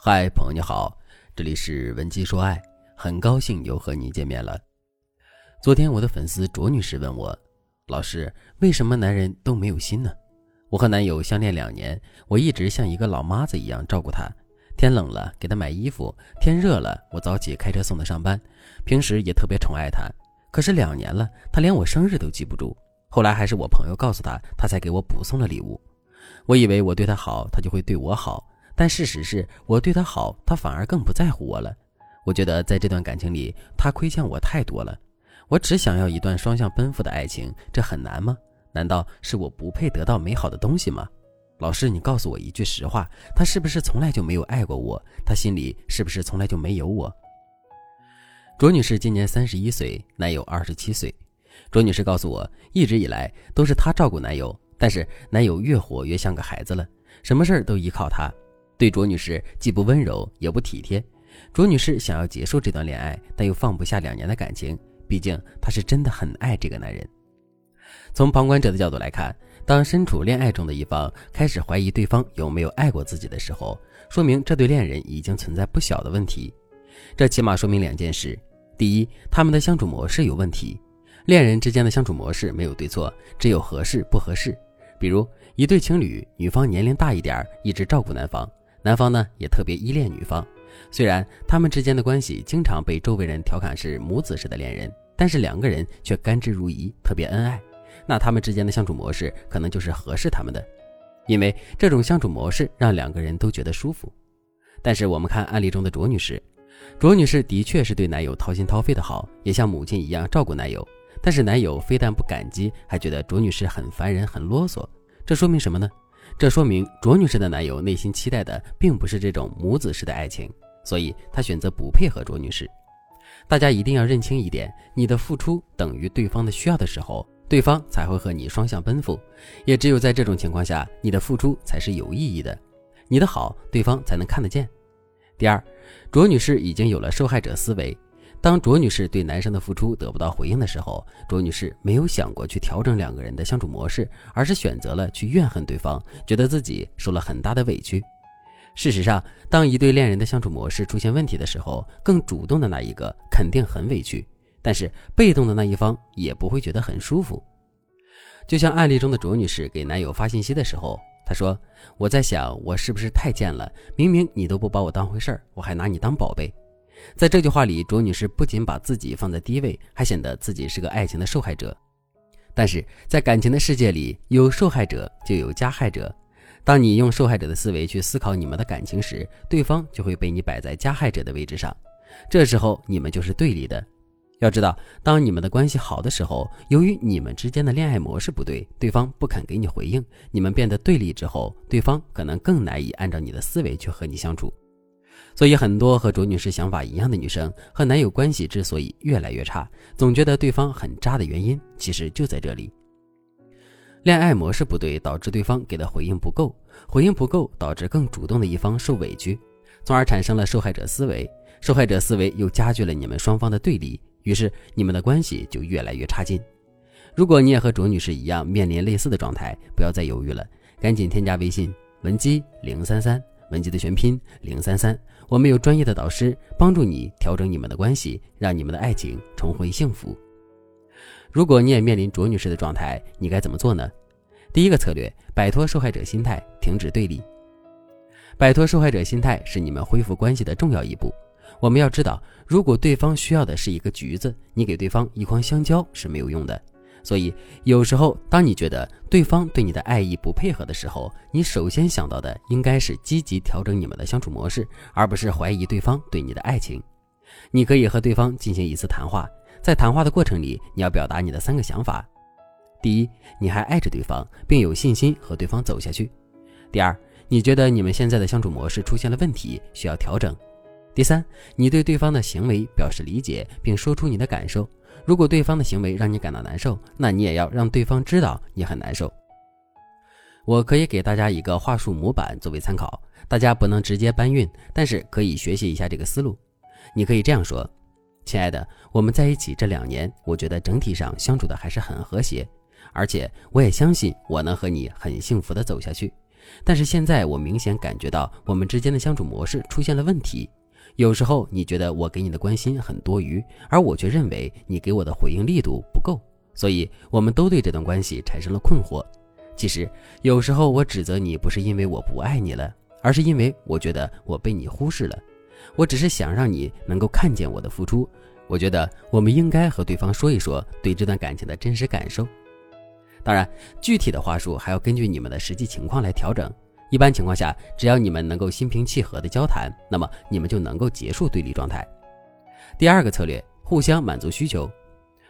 嗨，朋友你好，这里是文姬说爱，很高兴又和你见面了。昨天我的粉丝卓女士问我，老师，为什么男人都没有心呢？我和男友相恋两年，我一直像一个老妈子一样照顾他，天冷了给他买衣服，天热了我早起开车送他上班，平时也特别宠爱他。可是两年了，他连我生日都记不住。后来还是我朋友告诉他，他才给我补送了礼物。我以为我对他好，他就会对我好。但事实是我对他好，他反而更不在乎我了。我觉得在这段感情里，他亏欠我太多了。我只想要一段双向奔赴的爱情，这很难吗？难道是我不配得到美好的东西吗？老师，你告诉我一句实话，他是不是从来就没有爱过我？他心里是不是从来就没有我？卓女士今年三十一岁，男友二十七岁。卓女士告诉我，一直以来都是她照顾男友，但是男友越活越像个孩子了，什么事儿都依靠她。对卓女士既不温柔也不体贴，卓女士想要结束这段恋爱，但又放不下两年的感情，毕竟她是真的很爱这个男人。从旁观者的角度来看，当身处恋爱中的一方开始怀疑对方有没有爱过自己的时候，说明这对恋人已经存在不小的问题。这起码说明两件事：第一，他们的相处模式有问题。恋人之间的相处模式没有对错，只有合适不合适。比如一对情侣，女方年龄大一点，一直照顾男方。男方呢也特别依恋女方，虽然他们之间的关系经常被周围人调侃是母子式的恋人，但是两个人却甘之如饴，特别恩爱。那他们之间的相处模式可能就是合适他们的，因为这种相处模式让两个人都觉得舒服。但是我们看案例中的卓女士，卓女士的确是对男友掏心掏肺的好，也像母亲一样照顾男友，但是男友非但不感激，还觉得卓女士很烦人、很啰嗦。这说明什么呢？这说明卓女士的男友内心期待的并不是这种母子式的爱情，所以他选择不配合卓女士。大家一定要认清一点：你的付出等于对方的需要的时候，对方才会和你双向奔赴。也只有在这种情况下，你的付出才是有意义的，你的好对方才能看得见。第二，卓女士已经有了受害者思维。当卓女士对男生的付出得不到回应的时候，卓女士没有想过去调整两个人的相处模式，而是选择了去怨恨对方，觉得自己受了很大的委屈。事实上，当一对恋人的相处模式出现问题的时候，更主动的那一个肯定很委屈，但是被动的那一方也不会觉得很舒服。就像案例中的卓女士给男友发信息的时候，她说：“我在想，我是不是太贱了？明明你都不把我当回事儿，我还拿你当宝贝。”在这句话里，卓女士不仅把自己放在低位，还显得自己是个爱情的受害者。但是在感情的世界里，有受害者就有加害者。当你用受害者的思维去思考你们的感情时，对方就会被你摆在加害者的位置上。这时候你们就是对立的。要知道，当你们的关系好的时候，由于你们之间的恋爱模式不对，对方不肯给你回应，你们变得对立之后，对方可能更难以按照你的思维去和你相处。所以，很多和卓女士想法一样的女生和男友关系之所以越来越差，总觉得对方很渣的原因，其实就在这里。恋爱模式不对，导致对方给的回应不够，回应不够，导致更主动的一方受委屈，从而产生了受害者思维。受害者思维又加剧了你们双方的对立，于是你们的关系就越来越差劲。如果你也和卓女士一样面临类似的状态，不要再犹豫了，赶紧添加微信文姬零三三。文集的全拼零三三，我们有专业的导师帮助你调整你们的关系，让你们的爱情重回幸福。如果你也面临卓女士的状态，你该怎么做呢？第一个策略，摆脱受害者心态，停止对立。摆脱受害者心态是你们恢复关系的重要一步。我们要知道，如果对方需要的是一个橘子，你给对方一筐香蕉是没有用的。所以，有时候当你觉得对方对你的爱意不配合的时候，你首先想到的应该是积极调整你们的相处模式，而不是怀疑对方对你的爱情。你可以和对方进行一次谈话，在谈话的过程里，你要表达你的三个想法：第一，你还爱着对方，并有信心和对方走下去；第二，你觉得你们现在的相处模式出现了问题，需要调整；第三，你对对方的行为表示理解，并说出你的感受。如果对方的行为让你感到难受，那你也要让对方知道你很难受。我可以给大家一个话术模板作为参考，大家不能直接搬运，但是可以学习一下这个思路。你可以这样说：“亲爱的，我们在一起这两年，我觉得整体上相处的还是很和谐，而且我也相信我能和你很幸福的走下去。但是现在我明显感觉到我们之间的相处模式出现了问题。有时候你觉得我给你的关心很多余，而我却认为你给我的回应力度不够，所以我们都对这段关系产生了困惑。其实有时候我指责你不是因为我不爱你了，而是因为我觉得我被你忽视了。我只是想让你能够看见我的付出。我觉得我们应该和对方说一说对这段感情的真实感受。当然，具体的话术还要根据你们的实际情况来调整。一般情况下，只要你们能够心平气和的交谈，那么你们就能够结束对立状态。第二个策略，互相满足需求。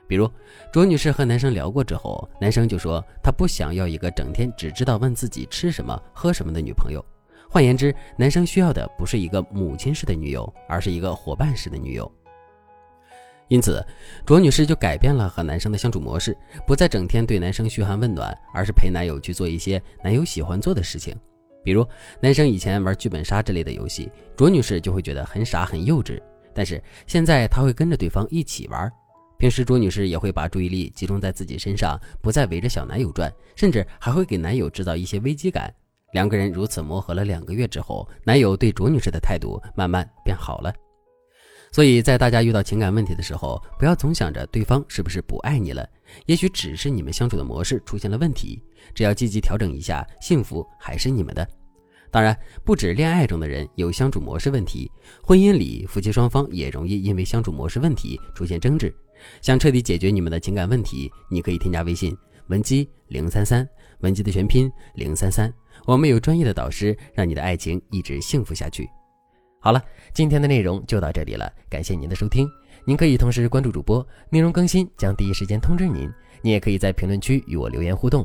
比如，卓女士和男生聊过之后，男生就说他不想要一个整天只知道问自己吃什么、喝什么的女朋友。换言之，男生需要的不是一个母亲式的女友，而是一个伙伴式的女友。因此，卓女士就改变了和男生的相处模式，不再整天对男生嘘寒问暖，而是陪男友去做一些男友喜欢做的事情。比如，男生以前玩剧本杀之类的游戏，卓女士就会觉得很傻很幼稚，但是现在她会跟着对方一起玩。平时，卓女士也会把注意力集中在自己身上，不再围着小男友转，甚至还会给男友制造一些危机感。两个人如此磨合了两个月之后，男友对卓女士的态度慢慢变好了。所以在大家遇到情感问题的时候，不要总想着对方是不是不爱你了，也许只是你们相处的模式出现了问题。只要积极调整一下，幸福还是你们的。当然，不止恋爱中的人有相处模式问题，婚姻里夫妻双方也容易因为相处模式问题出现争执。想彻底解决你们的情感问题，你可以添加微信文姬零三三，文姬的全拼零三三，我们有专业的导师，让你的爱情一直幸福下去。好了，今天的内容就到这里了，感谢您的收听。您可以同时关注主播，内容更新将第一时间通知您。您也可以在评论区与我留言互动，